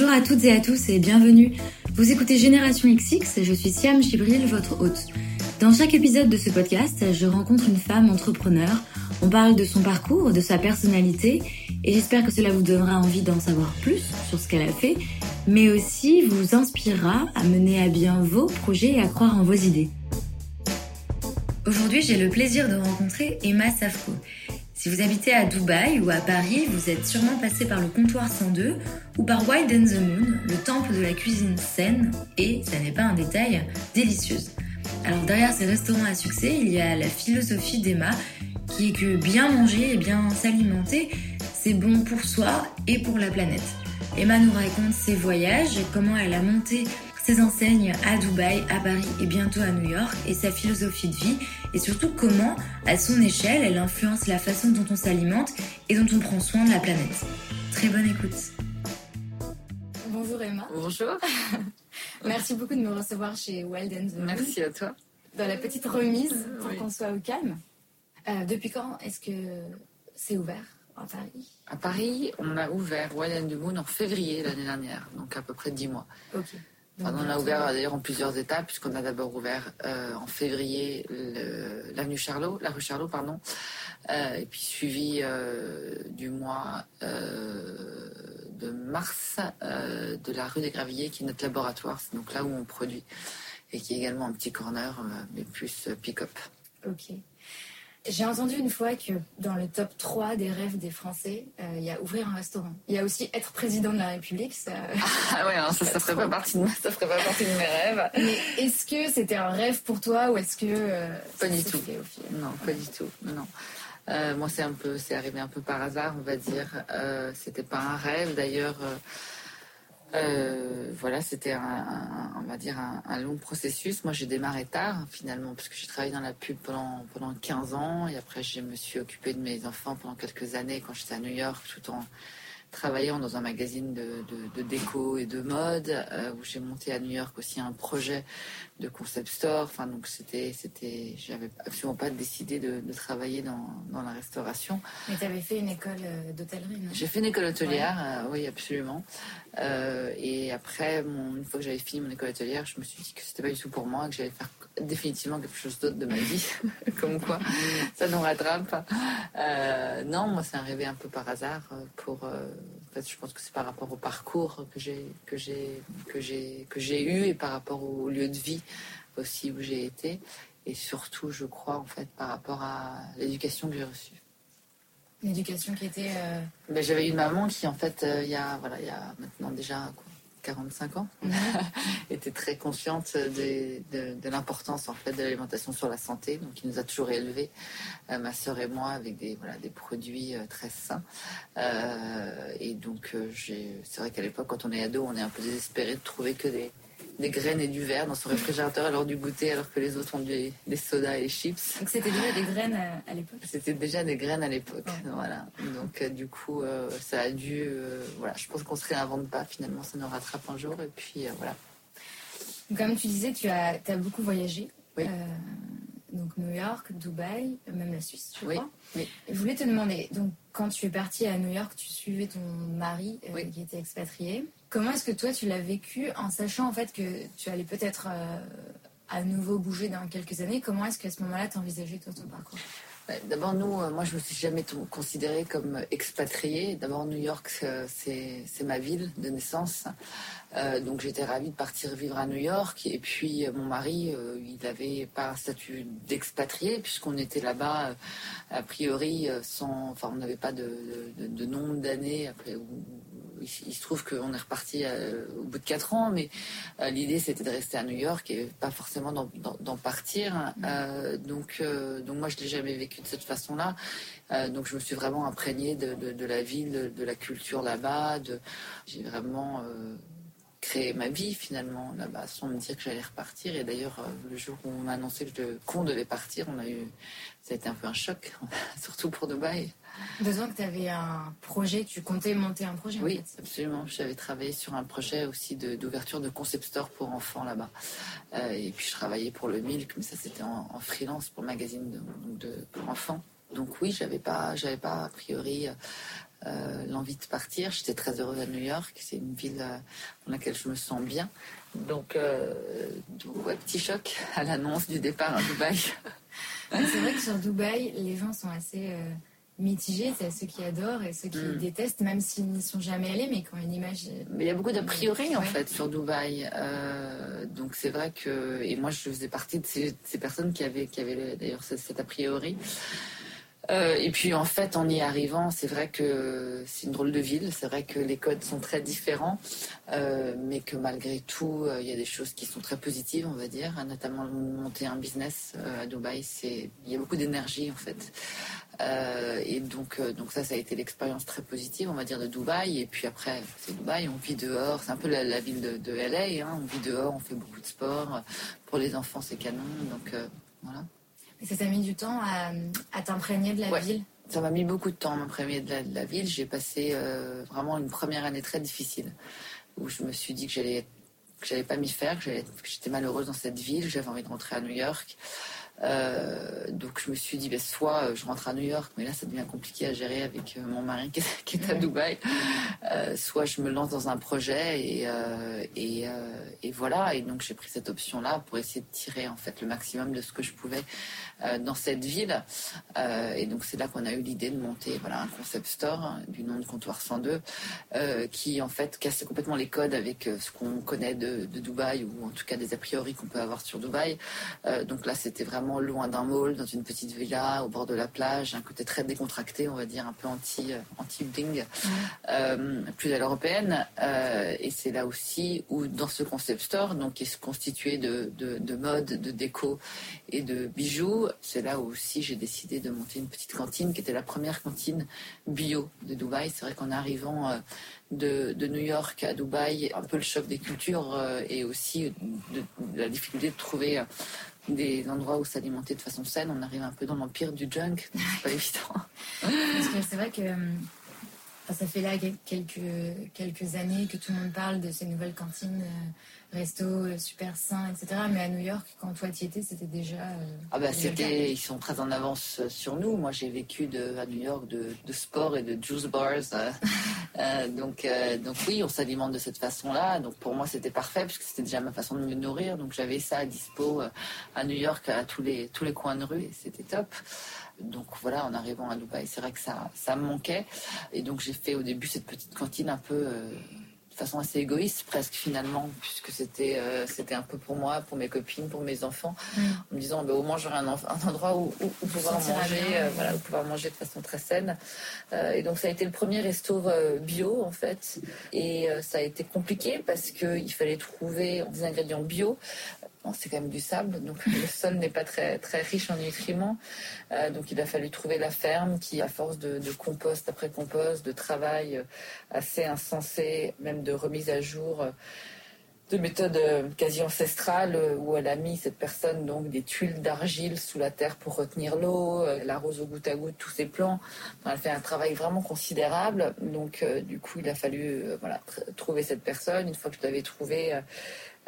Bonjour à toutes et à tous et bienvenue. Vous écoutez Génération XX je suis Siam Chibril, votre hôte. Dans chaque épisode de ce podcast, je rencontre une femme entrepreneur. On parle de son parcours, de sa personnalité et j'espère que cela vous donnera envie d'en savoir plus sur ce qu'elle a fait, mais aussi vous inspirera à mener à bien vos projets et à croire en vos idées. Aujourd'hui, j'ai le plaisir de rencontrer Emma Safko. Si vous habitez à Dubaï ou à Paris, vous êtes sûrement passé par le comptoir 102 ou par Wild and the Moon, le temple de la cuisine saine et, ça n'est pas un détail, délicieuse. Alors derrière ces restaurants à succès, il y a la philosophie d'Emma qui est que bien manger et bien s'alimenter, c'est bon pour soi et pour la planète. Emma nous raconte ses voyages, comment elle a monté ses enseignes à Dubaï, à Paris et bientôt à New York et sa philosophie de vie et surtout comment, à son échelle, elle influence la façon dont on s'alimente et dont on prend soin de la planète. Très bonne écoute. Bonjour Emma. Bonjour. Merci beaucoup de me recevoir chez Wild and the Merci à toi. Dans la petite remise pour qu'on soit au calme. Euh, depuis quand est-ce que c'est ouvert à Paris? À Paris, on a ouvert Wild and the Moon en février l'année dernière, donc à peu près 10 mois. Ok on a ouvert d'ailleurs en plusieurs étapes, puisqu'on a d'abord ouvert euh, en février l'avenue Charlot, la rue Charlot, pardon, euh, et puis suivi euh, du mois de mars de la rue des Gravilliers, qui est notre laboratoire, c'est donc là où on produit, et qui est également un petit corner, mais plus pick-up. J'ai entendu une fois que dans le top 3 des rêves des Français, euh, il y a ouvrir un restaurant. Il y a aussi être président de la République. Ça... Ah ouais, hein, ça, ça, ferait pas partie de, ça ferait pas partie de mes rêves. Mais est-ce que c'était un rêve pour toi ou est-ce que euh, pas du tout Non, pas du tout. Non. Euh, moi, c'est un peu, c'est arrivé un peu par hasard, on va dire. c'était pas un rêve, d'ailleurs. Euh, voilà, c'était un, on va dire un, long processus. Moi, j'ai démarré tard finalement, parce que j'ai travaillé dans la pub pendant pendant 15 ans, et après, je me suis occupée de mes enfants pendant quelques années quand j'étais à New York, tout en travaillant dans un magazine de, déco et de mode, euh, où j'ai monté à New York aussi un projet de concept store. Enfin, donc c'était, c'était, j'avais absolument pas décidé de, travailler dans, la restauration. Mais tu avais fait une école euh, d'hôtellerie, non? J'ai fait une école hôtelière, euh, oui, absolument. et après, une fois que j'avais fini mon école hôtelière, je me suis dit que c'était pas du tout pour moi, que j'allais faire définitivement quelque chose d'autre de ma vie, comme quoi ça nous rattrape. Euh, non, moi c'est arrivé un peu par hasard. Euh, pour, euh, en fait, je pense que c'est par rapport au parcours que j'ai que j'ai que j'ai que j'ai eu et par rapport au lieu de vie aussi où j'ai été et surtout, je crois en fait par rapport à l'éducation que j'ai reçue. L'éducation qui était. Ben, j'avais une maman qui en fait il y a voilà il y a maintenant déjà 45 ans, mhm. était très consciente de, l'importance en fait de l'alimentation sur la santé, donc il nous a toujours élevés, euh, ma sœur et moi, avec des voilà des produits euh, très sains. Euh, et donc c'est vrai qu'à l'époque, quand on est ado, on est un peu désespéré de trouver que des des graines et du verre dans son réfrigérateur alors du goûter alors que les autres ont des, des sodas et des chips. Donc c'était déjà des graines à, l'époque C'était déjà des graines à l'époque, voilà. Donc euh, du coup, euh, ça a dû... Euh, voilà, je pense qu'on se réinvente pas, finalement, ça nous rattrape un jour et puis voilà. Comme tu disais, tu as, as beaucoup voyagé. Oui donc New York, Dubaï, même la Suisse, je crois. Oui. Je voulais te demander, donc quand tu es partie à New York, tu suivais ton mari qui était expatrié. Comment est-ce que toi tu l'as vécu en sachant en fait que tu allais peut-être euh, à nouveau bouger dans quelques années? Comment est-ce qu'à ce, moment-là tu envisageais toi ton parcours? D'abord, nous, euh, moi, je me suis jamais considérée comme expatriée. D'abord, New York, c'est ma ville de naissance. Euh, donc j'étais ravie de partir vivre à New York. Et puis euh, mon mari, euh, il n'avait pas un statut d'expatrié puisqu'on était là-bas a priori sans, enfin on n'avait pas de, nombre d'années. Il, se trouve qu'on est reparti au bout de quatre ans, mais l'idée c'était de rester à New York et pas forcément d'en partir. donc donc moi je l'ai jamais vécu de cette façon-là. donc je me suis vraiment imprégnée de, la ville, de, la culture là-bas. J'ai vraiment créer ma vie finalement là-bas sans me dire que j'allais repartir. Et d'ailleurs, euh, le jour où on m'a annoncé qu'on devait partir, on a eu, ça a été un peu un choc, surtout pour Dubaï. Besoin que tu avais un projet, tu comptais monter un projet Oui, absolument. J'avais travaillé sur un projet aussi d'ouverture de, concept store pour enfants là-bas. Euh, et puis je travaillais pour le Milk, mais ça c'était en, freelance pour le magazine de, de, pour enfants. Donc oui, j'avais pas, j'avais pas a priori l'envie de partir. J'étais très heureuse à New York. C'est une ville dans laquelle je me sens bien. Donc, petit choc à l'annonce du départ à Dubaï. c'est vrai que sur Dubaï, les gens sont assez mitigé. C'est ceux qui adorent et ceux qui mm. détestent, même s'ils n'y sont jamais allés, mais quand une image. Mais il y a beaucoup d'a priori en fait sur Dubaï. Euh, donc c'est vrai que et moi je faisais partie de ces, personnes qui avaient qui avaient d'ailleurs cet a priori. Euh, et puis en fait, en y arrivant, c'est vrai que c'est une drôle de ville. C'est vrai que les codes sont très différents, euh, mais que malgré tout, il y a des choses qui sont très positives, on va dire. Notamment monter un business à Dubaï, il y a beaucoup d'énergie en fait. Euh, et donc, euh, donc ça, ça a été l'expérience très positive, on va dire, de Dubaï. Et puis après, c'est Dubaï, on vit dehors. C'est un peu la, ville de, LA. Hein. On vit dehors, on fait beaucoup de sport. Pour les enfants, c'est canon. Donc euh, voilà. Ça t'a mis du temps à, à t'imprégner de la ville? Ça m'a mis beaucoup de temps à m'imprégner de, la, ville. J'ai passé vraiment une première année très difficile où je me suis dit que j'allais que j'allais pas m'y faire, que j'étais malheureuse dans cette ville, j'avais envie de rentrer à New York. Euh, donc je me suis dit, ben, soit euh, je rentre à New York, mais là ça devient compliqué à gérer avec euh, mon mari qui est, qui est à Dubaï, soit je me lance dans un projet et, et, et voilà. Et donc j'ai pris cette option-là pour essayer de tirer en fait le maximum de ce que je pouvais dans cette ville. et donc c'est là qu'on a eu l'idée de monter voilà un concept store hein, du nom de comptoir 102 qui en fait casse complètement les codes avec ce qu'on connaît de, de, Dubaï ou en tout cas des a priori qu'on peut avoir sur Dubaï. donc là c'était vraiment loin d'un mall, dans une petite villa au bord de la plage, un côté très décontracté, on va dire un peu anti euh, anti bling, euh, plus à l'européenne. Euh, et c'est là aussi où dans ce concept store, donc qui est constitué de, de, mode, de déco et de bijoux, c'est là où aussi j'ai décidé de monter une petite cantine qui était la première cantine bio de Dubaï. C'est vrai qu'en arrivant de, de, New York à Dubaï, un peu le choc des cultures et aussi de, la difficulté de trouver des endroits où s'alimenter de façon saine. On arrive un peu dans l'empire du junk, c'est pas évident. Parce que c'est vrai que ça fait là quelques, quelques années que tout le monde parle de ces nouvelles cantines, euh, resto euh, super sains, etc. Mais à New York, quand toi tu y étais, c'était déjà. Euh, ah bah c'était, ils sont très en avance sur nous. Moi j'ai vécu de, à New York de, de, sport et de juice bars. donc, donc oui, on s'alimente de cette façon-là. Donc pour moi c'était parfait puisque c'était déjà ma façon de me nourrir. Donc j'avais ça à dispo à New York à tous les, tous les coins de rue et c'était top. Donc voilà, en arrivant à Dubaï, c'est vrai que ça, ça me manquait. Et donc j'ai fait au début cette petite cantine un peu euh, de façon assez égoïste presque finalement, puisque c'était euh, c'était un peu pour moi, pour mes copines, pour mes enfants, mm. en me disant bah, au moins j'aurai un, un, endroit où, pouvoir manger, euh, voilà, où pouvoir manger de façon très saine. et donc ça a été le premier resto bio en fait, et ça a été compliqué parce qu'il fallait trouver des ingrédients bio c'est quand même du sable, donc le sol n'est pas très, très riche en nutriments. Euh, donc il a fallu trouver la ferme qui, à force de, compost après compost, de travail euh, assez insensé, même de remise à jour euh, de méthodes quasi ancestrales où elle a mis cette personne donc des tuiles d'argile sous la terre pour retenir l'eau, elle arrose au goutte à goutte tous ses plants. elle fait un travail vraiment considérable. Donc du coup il a fallu voilà trouver cette personne. Une fois que je l'avais trouvée,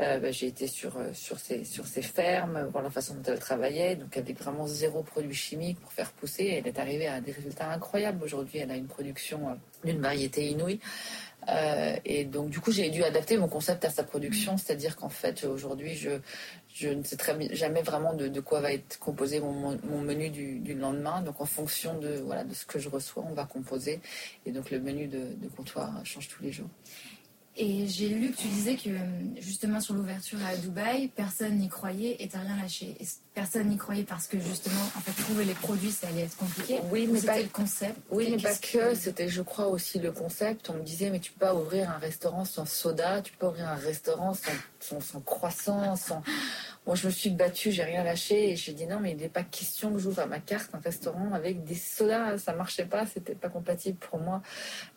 euh, bah, j'ai été sur, euh, sur, ces, sur ces fermes, voir la façon dont elle travaillait, donc avec vraiment zéro produit chimique pour faire pousser. Elle est arrivée à des résultats incroyables. Aujourd'hui, elle a une production euh, d'une variété inouïe. et donc, du coup, j'ai dû adapter mon concept à sa production, c'est-à-dire qu'en fait, aujourd'hui, je, je ne sais très, jamais vraiment de, quoi va être composé mon, menu du, lendemain. Donc, en fonction de, voilà, de ce que je reçois, on va composer. Et donc, le menu de comptoir change tous les jours. Et j'ai lu que tu disais que justement sur l'ouverture à Dubaï, personne n'y croyait et t'as rien lâché. personne n'y croyait parce que justement, en fait, trouver les produits, ça allait être compliqué. Oui, mais pas le concept? Oui, mais pas que. C'était, je crois, aussi le concept. On me disait, mais tu peux pas ouvrir un restaurant sans soda, tu peux pas ouvrir un restaurant sans, sans croissant, sans. Moi, je me suis battue, j'ai rien lâché et j'ai dit non, mais il n'est pas question que j'ouvre à ma carte un restaurant avec des sodas. Ça marchait pas, c'était pas compatible pour moi.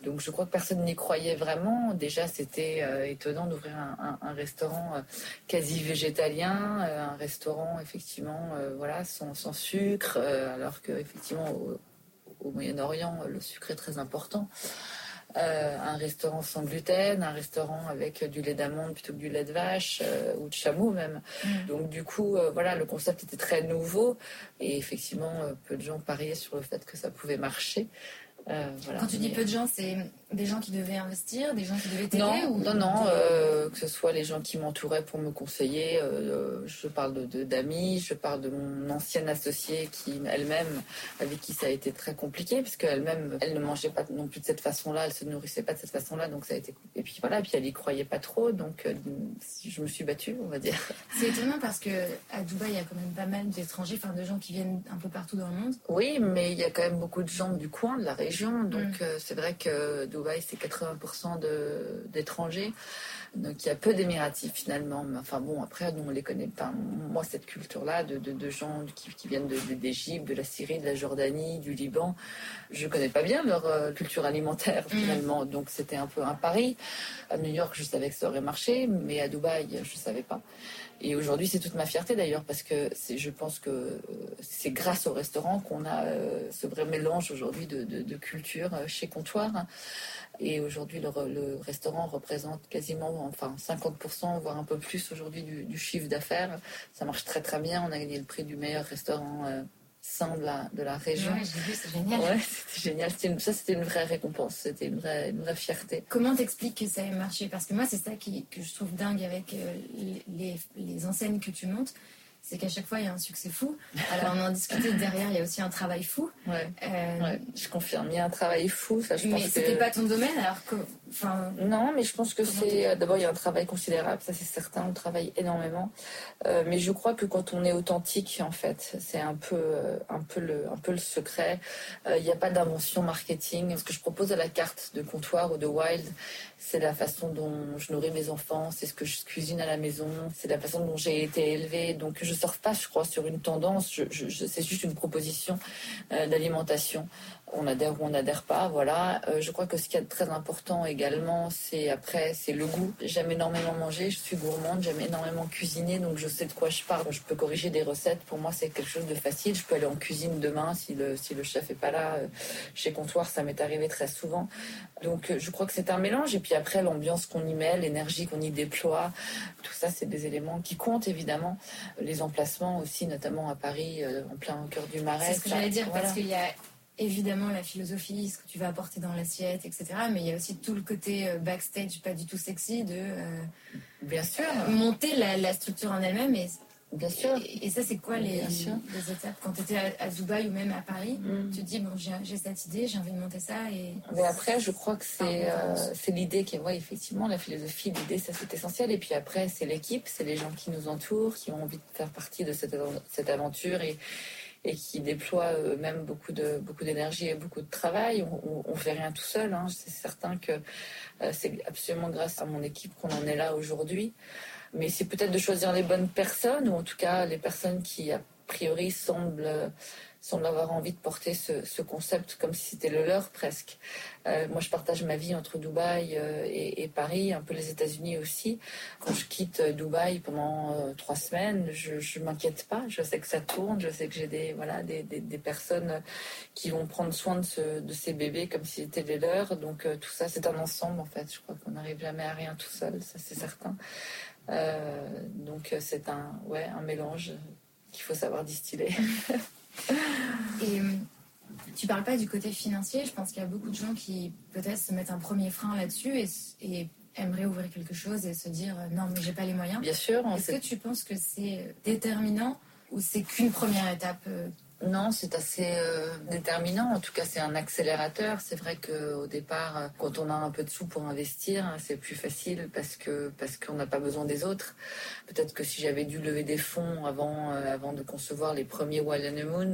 Donc, je crois que personne n'y croyait vraiment. Déjà, c'était euh, étonnant d'ouvrir un, restaurant euh, quasi végétalien, euh, un restaurant effectivement, voilà, sans, sucre, alors que effectivement au Moyen-Orient, le sucre est très important. Euh, un restaurant sans gluten, un restaurant avec du lait d'amande plutôt que du lait de vache euh, ou de chameau même. Mm. Donc du coup, euh, voilà, le concept était très nouveau et effectivement, peu de gens pariaient sur le fait que ça pouvait marcher. Quand tu dis peu de gens, c'est des gens qui devaient investir, des gens qui devaient t'aider Non, ou... non, non. Euh, que ce soit les gens qui m'entouraient pour me conseiller. Euh, je parle de d'amis, je parle de mon ancienne associée qui elle-même, avec qui ça a été très compliqué, parce qu'elle-même, elle ne mangeait pas non plus de cette façon-là, elle se nourrissait pas de cette façon-là, donc ça a été. Et puis voilà, puis elle y croyait pas trop, donc je me suis battue, on va dire. C'est étonnant parce que à Dubaï, il y a quand même pas mal d'étrangers, enfin de gens qui viennent un peu partout dans le monde. Oui, mais il y a quand même beaucoup de gens du coin, de la région, donc mm. c'est vrai que Dubaï, c'est 80% d'étrangers. Donc il y a peu d'émiratifs finalement. Mais enfin bon, après, nous on les connaît pas. Moi, cette culture-là de, de, gens qui, viennent d'Égypte, de, la Syrie, de la Jordanie, du Liban, je connais pas bien leur euh, culture alimentaire mm. finalement. Donc c'était un peu un pari. À New York, je savais que ça aurait marché, mais à Dubaï, je savais pas. Et aujourd'hui, c'est toute ma fierté d'ailleurs, parce que je pense que euh, c'est grâce au restaurant qu'on a euh, ce vrai mélange aujourd'hui de, de, culture chez Comptoir. Et aujourd'hui, le, restaurant représente quasiment enfin 50%, voire un peu plus aujourd'hui du, chiffre d'affaires. Ça marche très très bien. On a gagné le prix du meilleur restaurant euh, de la, de la région. Ouais, j'ai vu, c'est génial. Ouais, c'était génial. ça, c'était une vraie récompense. C'était une vraie, une vraie fierté. Comment t'expliques que ça ait marché? Parce que moi, c'est ça qui, que je trouve dingue avec euh, les, les enseignes que tu montes c'est qu'à chaque fois, il y a un succès fou. Alors, on en discutait derrière, il y a aussi un travail fou. Ouais, euh, je confirme, il y a un travail fou. Ça, je mais c'était pas ton domaine, alors que. Enfin, non, mais je pense que c'est. Euh, d'abord, il y a un travail considérable, ça c'est certain, on travaille énormément. Euh, mais je crois que quand on est authentique, en fait, c'est un peu, un, peu le, un peu le secret. Il n'y a pas d'invention marketing. Ce que je propose à la carte de comptoir ou de Wild, c'est la façon dont je nourris mes enfants, c'est ce que je cuisine à la maison, c'est la façon dont j'ai été élevée. Donc je ne surfe pas, je crois, sur une tendance, c'est juste une proposition euh, d'alimentation on adhère ou on n'adhère pas, voilà. Euh, je crois que ce qui est très important également, c'est après, c'est le goût. J'aime énormément manger, je suis gourmande, j'aime énormément cuisiner, donc je sais de quoi je parle. Je peux corriger des recettes. Pour moi, c'est quelque chose de facile. Je peux aller en cuisine demain si le si le chef est pas là. Euh, chez Comptoir, ça m'est arrivé très souvent. Donc, euh, je crois que c'est un mélange. Et puis après, l'ambiance qu'on y met, l'énergie qu'on y déploie, tout ça, c'est des éléments qui comptent évidemment. Les emplacements aussi, notamment à Paris, en plein cœur du Marais. C'est ce que j'allais dire parce qu'il y a évidemment la philosophie, ce que tu vas apporter dans l'assiette, etc. Mais il y a aussi tout le côté euh, backstage, pas du tout sexy, de euh, bien sûr monter la, structure en elle-même. Et, bien sûr. Et, ça, c'est quoi les, les, étapes? Quand tu étais à, Dubaï ou même à Paris, mm. tu te dis, bon, j'ai cette idée, j'ai envie de monter ça. Et... Mais après, je crois que c'est euh, c'est l'idée qui est, ouais, effectivement, la philosophie, l'idée, ça c'est essentiel. Et puis après, c'est l'équipe, c'est les gens qui nous entourent, qui ont envie de faire partie de cette, cette aventure. Et, et qui déploient eux-mêmes beaucoup de beaucoup d'énergie et beaucoup de travail. On, on, fait rien tout seul. Hein. C'est certain que euh, c'est absolument grâce à mon équipe qu'on en est là aujourd'hui. Mais c'est peut-être de choisir les bonnes personnes ou en tout cas les personnes qui a priori semblent semblent avoir envie de porter ce, concept comme si c'était le leur presque. Euh, moi, je partage ma vie entre Dubaï euh, et, Paris, un peu les États-Unis aussi. Quand je quitte euh, Dubaï pendant trois semaines, je ne m'inquiète pas. Je sais que ça tourne, je sais que j'ai des, voilà, des, des, personnes qui vont prendre soin de, de ces bébés comme si c'était les leurs. Donc tout ça, c'est un ensemble en fait. Je crois qu'on n'arrive jamais à rien tout seul, ça c'est certain. donc c'est un, ouais, un mélange qu'il faut savoir distiller. Et euh, tu parles pas du côté financier. Je pense qu'il y a beaucoup de gens qui peut-être se mettent un premier frein là-dessus et, aimeraient ouvrir quelque chose et se dire euh, non mais j'ai pas les moyens. Bien sûr. Est-ce que tu penses que c'est déterminant ou c'est qu'une première étape euh, non, c'est assez euh, déterminant. En tout cas, c'est un accélérateur. C'est vrai qu'au départ, euh, quand on a un peu de sous pour investir, c'est plus facile parce que parce qu'on n'a pas besoin des autres. Peut-être que si j'avais dû lever des fonds avant euh, avant de concevoir les premiers Wild and Moon,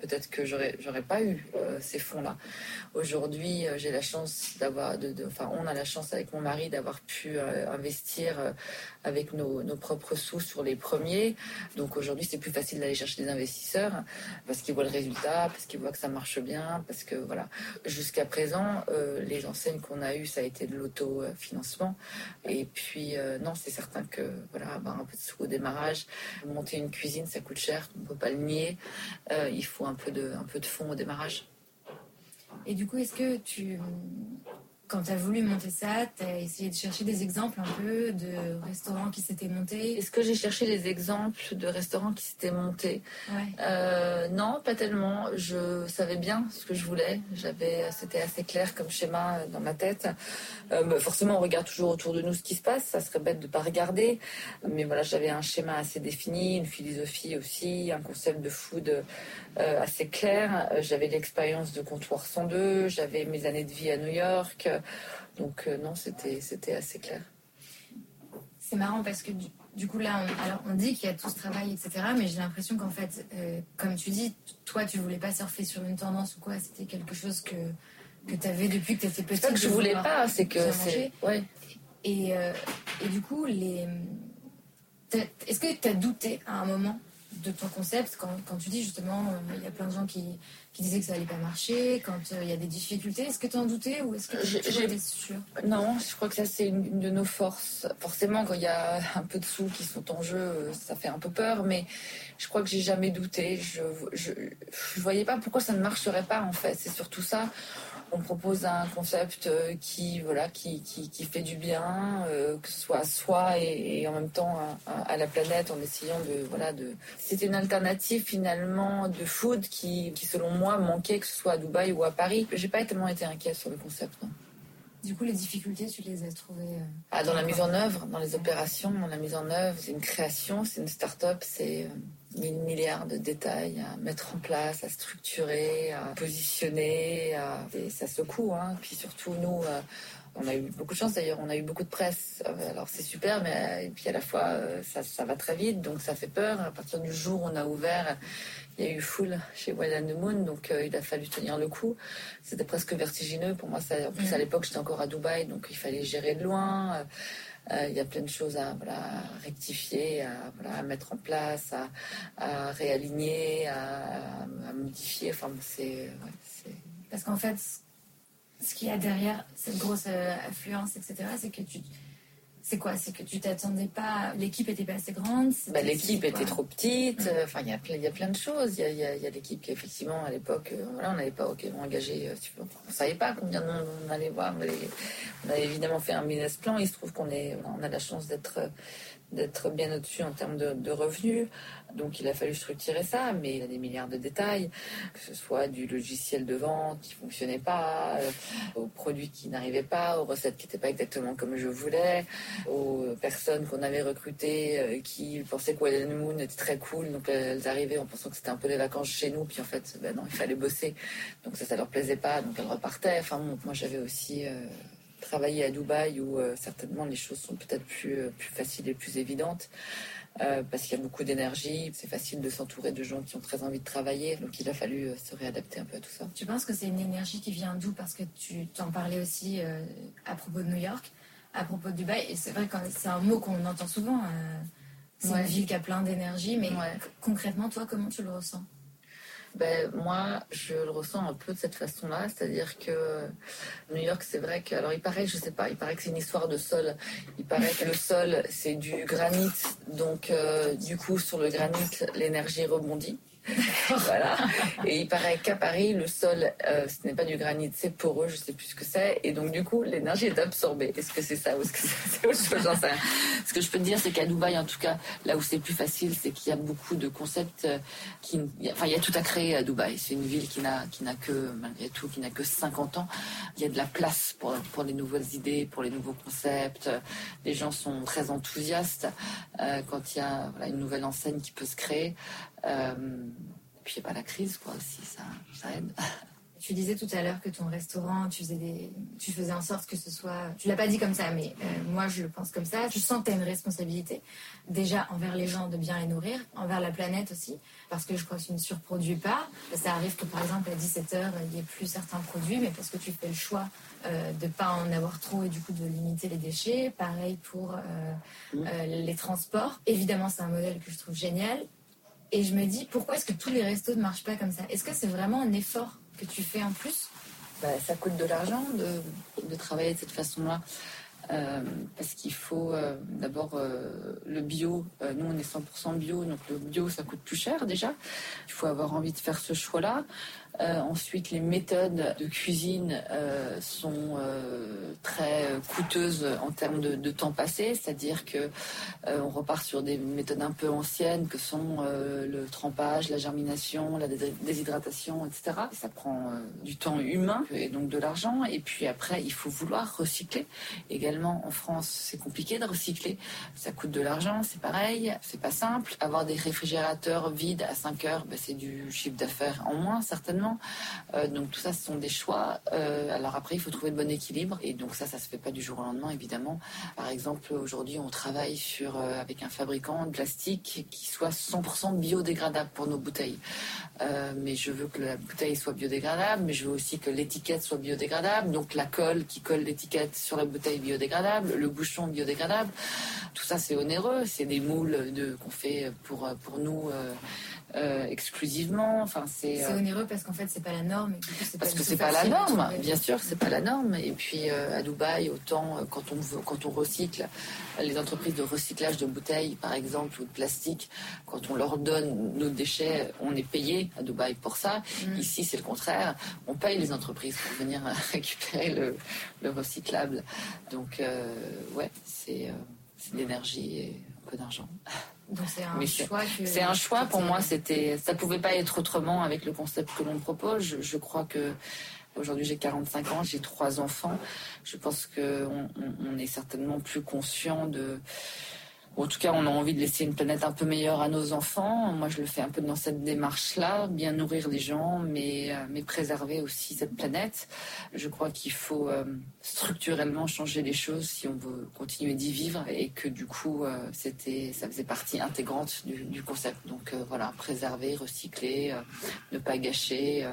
peut-être que j'aurais j'aurais pas eu ces fonds-là. Aujourd'hui, j'ai la chance d'avoir, de, enfin, on a la chance avec mon mari d'avoir pu investir avec nos, nos propres sous sur les premiers. Donc aujourd'hui, c'est plus facile d'aller chercher des investisseurs parce qu'ils voient le résultat, parce qu'ils voient que ça marche bien, parce que voilà. Jusqu'à présent, euh, les enseignes qu'on a eues, ça a été de l'autofinancement. Et puis, euh, non, c'est certain que voilà, avoir un peu de sous au démarrage, monter une cuisine, ça coûte cher, on ne peut pas le nier. Euh, il faut un peu de, un peu de fonds au démarrage. Et du coup, est-ce que tu quand tu as voulu monter ça, tu as essayé de chercher des exemples un peu de restaurants qui s'étaient montés Est-ce que j'ai cherché des exemples de restaurants qui s'étaient montés euh, Non, pas tellement. Je savais bien ce que je voulais. J'avais, C'était assez clair comme schéma dans ma tête. Euh, forcément, on regarde toujours autour de nous ce qui se passe. Ça serait bête de ne pas regarder. Mais voilà, j'avais un schéma assez défini, une philosophie aussi, un concept de food euh, assez clair. J'avais l'expérience de Comptoir 102, j'avais mes années de vie à New York. Donc euh, non, c'était c'était assez clair. C'est marrant parce que du, coup là, on, alors on dit qu'il y a tout ce travail, etc. Mais j'ai l'impression qu'en fait, euh, comme tu dis, toi, tu voulais pas surfer sur une tendance ou quoi. C'était quelque chose que que tu avais depuis que tu étais petite. C'est que je voulais pas, c'est que c'est ouais. Et, euh, et du coup, les est-ce que tu as douté à un moment de ton concept quand, quand tu dis justement il y a plein de gens qui, qui disaient que ça allait pas marcher, quand euh, il y a des difficultés. Est-ce que tu en doutais ou est-ce que tu étais sûr Non, je crois que ça c'est une, de nos forces. Forcément, quand il y a un peu de sous qui sont en jeu, euh, ça fait un peu peur, mais je crois que j'ai jamais douté. Je, je, je voyais pas pourquoi ça ne marcherait pas en fait. C'est surtout ça on propose un concept euh, qui voilà qui, qui, fait du bien que ce soit à soi et, en même temps à, la planète en essayant de voilà de c'était une alternative finalement de food qui, qui selon moi manquait, que ce soit à Dubaï ou à Paris. J'ai pas tellement été inquiète sur le concept. Du coup, les difficultés, tu les as trouvées euh, ah, Dans la mise en œuvre, dans les opérations, dans la mise en œuvre, c'est une création, c'est une start-up, c'est euh, mille milliards de détails à mettre en place, à structurer, à positionner. Et ça secoue. Hein. Puis surtout, nous, euh, on a eu beaucoup de chance d'ailleurs, on a eu beaucoup de presse. Alors c'est super, mais et puis à la fois, ça, ça va très vite, donc ça fait peur. À partir du jour où on a ouvert, il y a eu foule chez Wild and the Moon, donc euh, il a fallu tenir le coup. C'était presque vertigineux pour moi. Ça, en plus, à l'époque, j'étais encore à Dubaï, donc il fallait gérer de loin. Euh, euh, il y a plein de choses à rectifier, à, mettre en place, à, réaligner, à, modifier. Enfin, c'est, Parce qu'en fait, ce qu'il y a derrière cette grosse affluence, etc., c'est que tu c'est quoi? C'est que tu t'attendais pas. L'équipe était pas assez grande bah, L'équipe était trop petite. Enfin, il y, a plein, y a plein de choses. Il y a, l'équipe qui, effectivement, à l'époque, euh, voilà, on n'avait pas ok, engagé. Euh, on ne savait pas combien de monde on allait voir. On, avait évidemment fait un business plan. Il se trouve qu'on est, on a la chance d'être d'être bien au-dessus en termes de, revenus. Donc il a fallu structurer ça, mais il y a des milliards de détails, que ce soit du logiciel de vente qui fonctionnait pas, euh, aux produits qui n'arrivaient pas, aux recettes qui n'étaient pas exactement comme je voulais, aux personnes qu'on avait recrutées euh, qui pensaient que Wild Moon était très cool, donc elles arrivaient en pensant que c'était un peu les vacances chez nous, puis en fait, ben non, il fallait bosser, donc ça, ça leur plaisait pas, donc elles repartaient. Enfin, moi j'avais aussi euh, travailler à Dubaï où certainement les choses sont peut-être plus, plus faciles et plus évidentes. Euh, parce qu'il y a beaucoup d'énergie, c'est facile de s'entourer de gens qui ont très envie de travailler, donc il a fallu se réadapter un peu à tout ça. Tu penses que c'est une énergie qui vient d'où? Parce que tu t'en parlais aussi à propos de New York, à propos de Dubaï, et c'est vrai que c'est un mot qu'on entend souvent. c'est une ville qui a plein d'énergie, mais concrètement, toi, comment tu le ressens? Ben, moi, je le ressens un peu de cette façon-là, c'est-à-dire que New York, c'est vrai que, alors il paraît, je sais pas, il paraît que c'est une histoire de sol. Il paraît que le sol, c'est du granit, donc euh, du coup, sur le granit, l'énergie rebondit. voilà. Et il paraît qu'à Paris, le sol, euh, ce n'est pas du granit, c'est poreux, je sais plus ce que c'est. Et donc, du coup, l'énergie est absorbée. Est-ce que c'est ça ou est-ce que c'est autre chose J'en sais rien. Ce que je peux te dire, c'est qu'à Dubaï, en tout cas, là où c'est plus facile, c'est qu'il y a beaucoup de concepts euh, qui. Enfin, il y a tout à créer à Dubaï. C'est une ville qui n'a, qui n'a que, malgré tout, qui n'a que 50 ans. Il y a de la place pour, pour les nouvelles idées, pour les nouveaux concepts. Les gens sont très enthousiastes euh, quand il y a voilà, une nouvelle enseigne qui peut se créer. Euh, puis il n'y a pas la crise, quoi, aussi, ça, ça aide. Tu disais tout à l'heure que ton restaurant, tu faisais, des... tu faisais en sorte que ce soit. Tu l'as pas dit comme ça, mais euh, moi je le pense comme ça. Je sens que tu as une responsabilité, déjà envers les gens de bien les nourrir, envers la planète aussi, parce que je crois que tu ne surproduis pas. Ça arrive que par exemple à 17h, il n'y ait plus certains produits, mais parce que tu fais le choix euh, de ne pas en avoir trop et du coup de limiter les déchets. Pareil pour mmh. les transports. Évidemment, c'est un modèle que je trouve génial. Et je me dis, pourquoi est-ce que tous les restos ne marchent pas comme ça? Est-ce que c'est vraiment un effort que tu fais en plus bah, Ça coûte de l'argent de, de, travailler de cette façon-là. Euh, parce qu'il faut euh, d'abord euh, le bio. nous, on est 100% bio, donc le bio, ça coûte plus cher déjà. Il faut avoir envie de faire ce choix-là. Euh, ensuite, les méthodes de cuisine euh, sont euh, très coûteuses en termes de, temps passé, c'est-à-dire que on repart sur des méthodes un peu anciennes que sont le trempage, la germination, la déshydratation, etc. ça prend du temps humain et donc de l'argent. Et puis après, il faut vouloir recycler. Également, en France, c'est compliqué de recycler. Ça coûte de l'argent, c'est pareil, c'est pas simple. Avoir des réfrigérateurs vides à 5 heures, ben, c'est du chiffre d'affaires en moins, certainement. Euh, donc tout ça, ce sont des choix. Euh, alors après, il faut trouver le bon équilibre. Et donc ça, ça se fait pas du jour au lendemain, évidemment. Par exemple, aujourd'hui, on travaille euh, avec un fabricant de plastique qui soit 100% biodégradable pour nos bouteilles. mais je veux que la bouteille soit biodégradable, mais je veux aussi que l'étiquette soit biodégradable. Donc la colle qui colle l'étiquette sur la bouteille biodégradable, le bouchon biodégradable. Tout ça, c'est onéreux. C'est des moules qu'on fait pour, pour nous euh, exclusivement. Enfin, c'est euh, onéreux parce qu'en fait c'est pas la norme. parce que c'est pas la norme, bien sûr, c'est pas la norme. Et puis euh, à Dubaï, autant quand on veut, quand on recycle, les entreprises de recyclage de bouteilles, par exemple, ou de plastique, quand on leur donne nos déchets, on est payé à Dubaï pour ça. Mm. Ici, c'est le contraire. On paye les entreprises pour venir récupérer le, le recyclable. Donc, ouais, c'est de l'énergie et un peu d'argent. C'est un choix. C'est un choix pour moi. C'était, ça pouvait pas être autrement avec le concept que l'on propose. Je, crois que aujourd'hui j'ai 45 ans, j'ai trois enfants. Je pense qu'on on est certainement plus conscient de en tout cas, on a envie de laisser une planète un peu meilleure à nos enfants. Moi, je le fais un peu dans cette démarche-là, bien nourrir les gens, mais, euh, mais préserver aussi cette planète. Je crois qu'il faut euh, structurellement changer les choses si on veut continuer d'y vivre et que du coup, euh, c'était, ça faisait partie intégrante du, du concept. Donc voilà, préserver, recycler, ne pas gâcher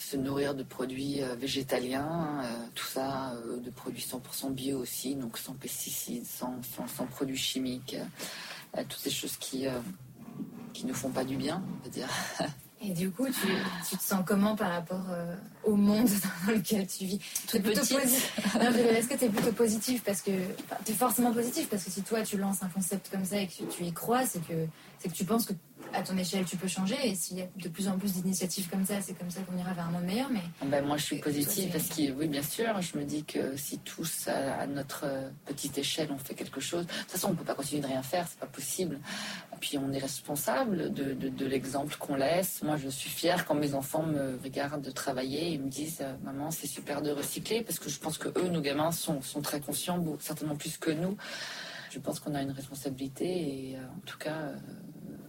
se nourrir de produits euh, végétaliens, euh, tout ça, euh, de produits 100% bio aussi, donc sans pesticides, sans, sans, produits chimiques, toutes ces choses qui, qui ne font pas du bien, on va dire. Et du coup, tu, tu, te sens comment par rapport au monde dans lequel tu vis? Toute petite. Est-ce que tu es plutôt positif parce que tu es forcément positif parce que si toi tu lances un concept comme ça et que tu y crois, c'est que c'est que tu penses que à ton échelle, tu peux changer. Et s'il y a de plus en plus d'initiatives comme ça, c'est comme ça qu'on ira vers un monde meilleur. Mais ben, moi, je suis positive parce que, oui, bien sûr, je me dis que si tous, à, notre euh, petite échelle, on fait quelque chose, de toute façon, on peut pas continuer de rien faire, c'est pas possible. Puis on est responsable de, de, l'exemple qu'on laisse. Moi, je suis fière quand mes enfants me regardent travailler et me disent, euh, maman, c'est super de recycler, parce que je pense que eux, nos gamins, sont, sont très conscients, certainement plus que nous. Je pense qu'on a une responsabilité et euh, en tout cas,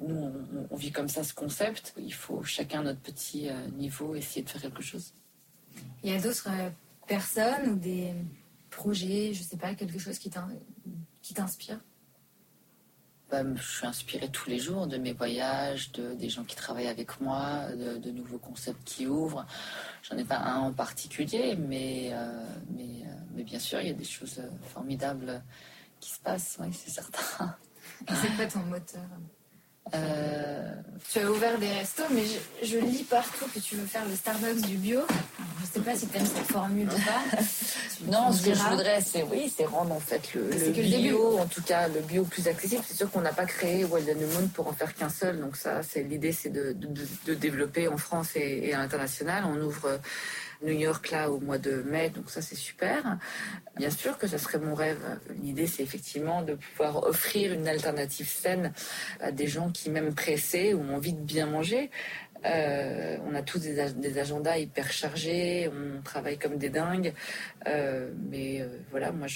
nous, on, vit comme ça ce concept. Il faut chacun notre petit euh, niveau essayer de faire quelque chose. Il y a d'autres euh, personnes ou des projets, je sais pas, quelque chose qui t'inspire? Bah, je suis inspirée tous les jours de mes voyages, de, des gens qui travaillent avec moi, de, nouveaux concepts qui ouvrent. J'en ai pas un en particulier, mais, euh, mais, mais, bien sûr, il y a des choses formidables qui se passent, oui, c'est certain. Et c'est quoi ton moteur? Euh, tu as ouvert des restos, mais je, lis partout que tu veux faire le Starbucks du bio. Je ne sais pas si tu aimes cette formule ou pas. non, ce que je voudrais, c'est oui, c'est rendre en fait le, bio, en tout cas le bio plus accessible. C'est sûr qu'on n'a pas créé Wild Moon pour en faire qu'un seul. Donc ça, c'est l'idée, c'est de, de, développer en France et, et à l'international. On ouvre New York là au mois de mai, donc ça c'est super. Bien sûr que ça serait mon rêve. L'idée c'est effectivement de pouvoir offrir une alternative saine à des gens qui même pressés ont envie de bien manger, euh, on a tous des, agendas hyper chargés, on travaille comme des dingues. Euh, mais euh, voilà, moi,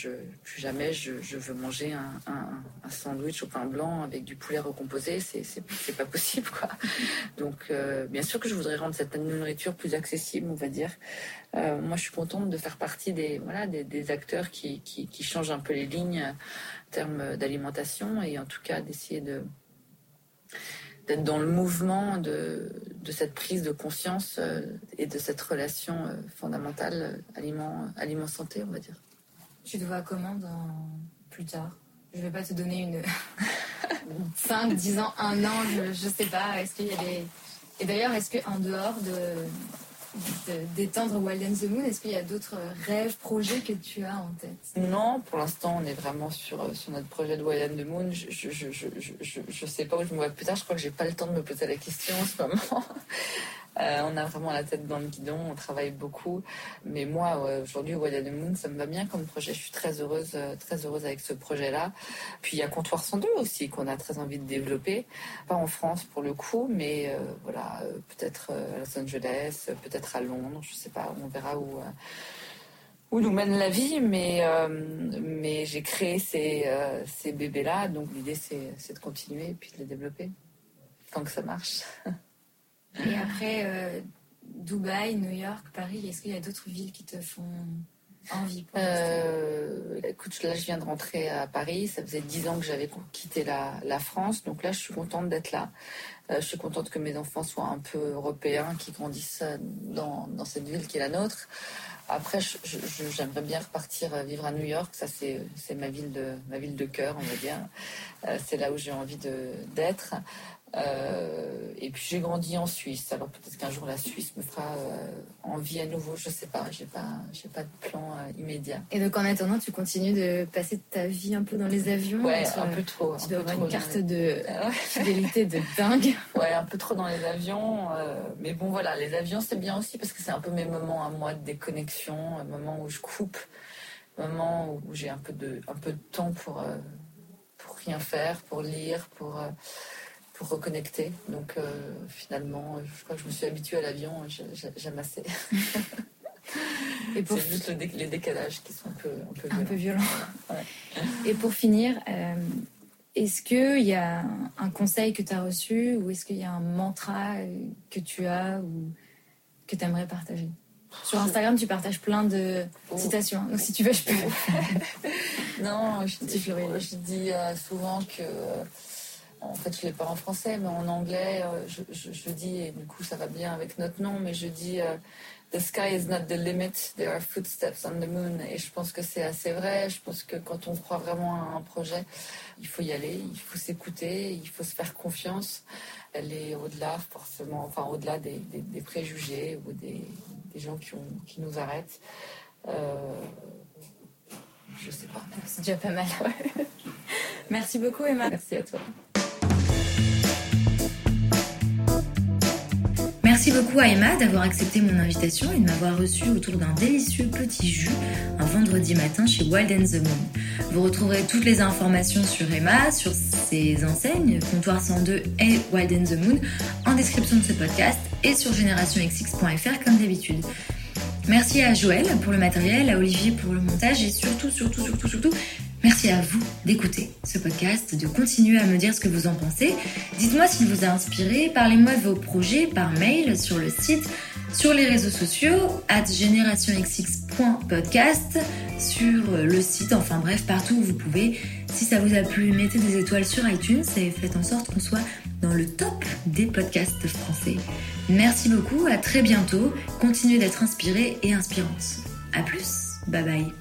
plus jamais je, veux manger un, sandwich au pain blanc avec du poulet recomposé. C'est pas possible, quoi. Donc, bien sûr que je voudrais rendre cette nourriture plus accessible, on va dire. moi, je suis contente de faire partie des, voilà, des, acteurs qui, qui changent un peu les lignes en termes d'alimentation et en tout cas d'essayer de d'être dans le mouvement de, de, cette prise de conscience euh, et de cette relation euh, fondamentale euh, aliment, aliment santé, on va dire. Tu te vois comment dans plus tard? Je vais pas te donner une 5, 10 ans, 1 an, je, je sais pas. Est-ce qu'il y a et d'ailleurs, est-ce qu'en dehors de, d'étendre Wild and the Moon Est-ce qu'il y a d'autres rêves, projets que tu as en tête? Non, pour l'instant, on est vraiment sur, euh, sur notre projet de Wild and the Moon. Je je, je, je, je sais pas où je me vois plus tard. Je crois que j'ai pas le temps de me poser la question en ce moment. Euh, on a vraiment la tête dans le guidon, on travaille beaucoup. Mais moi, aujourd'hui, Wild and Moon, ça me va bien comme projet. Je suis très heureuse, euh, très heureuse avec ce projet-là. Puis il y a Comptoir 102 aussi qu'on a très envie de développer. Pas en France pour le coup, mais euh, voilà, peut-être à Los Angeles, peut-être à Londres, je sais pas, on verra où où nous mène la vie, mais, mais j'ai créé ces, ces bébés-là, donc l'idée c'est de continuer et puis de les développer tant que ça marche. Et après, euh, Dubaï, New York, Paris, est-ce qu'il y a d'autres villes qui te font envie euh, Écoute, là, je viens de rentrer à Paris. Ça faisait dix ans que j'avais quitté la, France. Donc là, je suis contente d'être là. Euh, je suis contente que mes enfants soient un peu européens, qui grandissent dans, dans cette ville qui est la nôtre. Après, j'aimerais bien repartir vivre à New York. Ça, c'est ma ville de ma ville de cœur, on va dire. c'est là où j'ai envie d'être. Euh, et puis j'ai grandi en Suisse. Alors peut-être qu'un jour la Suisse me fera euh, envie à nouveau. Je sais pas. J'ai pas, j'ai pas de plan euh, immédiat. Et donc en attendant, tu continues de passer ta vie un peu dans les avions. Ouais, un peu trop. Tu dois avoir une carte de fidélité de dingue. Ouais, un peu trop dans les avions. mais bon, voilà, les avions c'est bien aussi parce que c'est un peu mes moments à moi de déconnexion, un moment où je coupe, un moment où j'ai un peu de, un peu de temps pour pour rien faire, pour lire, pour pour reconnecter. Donc euh, finalement, je crois que je me suis habituée à l'avion, j'aime assez. Et pour... C'est juste les décalages qui sont un peu, un peu violents. Et pour finir, euh, est-ce qu'il y a un conseil que tu as reçu ou est-ce qu'il y a un mantra euh, que tu as ou que tu aimerais partager? Sur Instagram, tu partages plein de oh. citations. Donc si tu veux, je peux. non, je dis, je dis souvent que en fait, je ne l'ai pas en français, mais en anglais, euh, je, dis, et du coup, ça va bien avec notre nom, mais je dis euh, The sky is not the limit, there are footsteps on the moon. Et je pense que c'est assez vrai. Je pense que quand on croit vraiment à un projet, il faut y aller, il faut s'écouter, il faut se faire confiance. Elle est au-delà, forcément, enfin, au-delà des, préjugés ou des, gens qui, ont, qui, nous arrêtent. Euh, je sais pas. C'est déjà pas mal. Merci beaucoup, Emma. Merci à toi. Merci beaucoup à Emma d'avoir accepté mon invitation et de m'avoir reçu autour d'un délicieux petit jus un vendredi matin chez Wild and the Moon. Vous retrouverez toutes les informations sur Emma, sur ses enseignes, Comptoir 102 et Wild and the Moon, en description de ce podcast et sur générationxx.fr comme d'habitude. Merci à Joël pour le matériel, à Olivier pour le montage et surtout, surtout, surtout, surtout, Merci à vous d'écouter ce podcast, de continuer à me dire ce que vous en pensez. Dites-moi s'il vous a inspiré, parlez-moi de vos projets par mail sur le site, sur les réseaux sociaux, at generationxx.podcast, sur le site, enfin bref, partout où vous pouvez. Si ça vous a plu, mettez des étoiles sur iTunes et faites en sorte qu'on soit dans le top des podcasts français. Merci beaucoup, à très bientôt. Continuez d'être inspiré et inspirante. A plus, bye bye.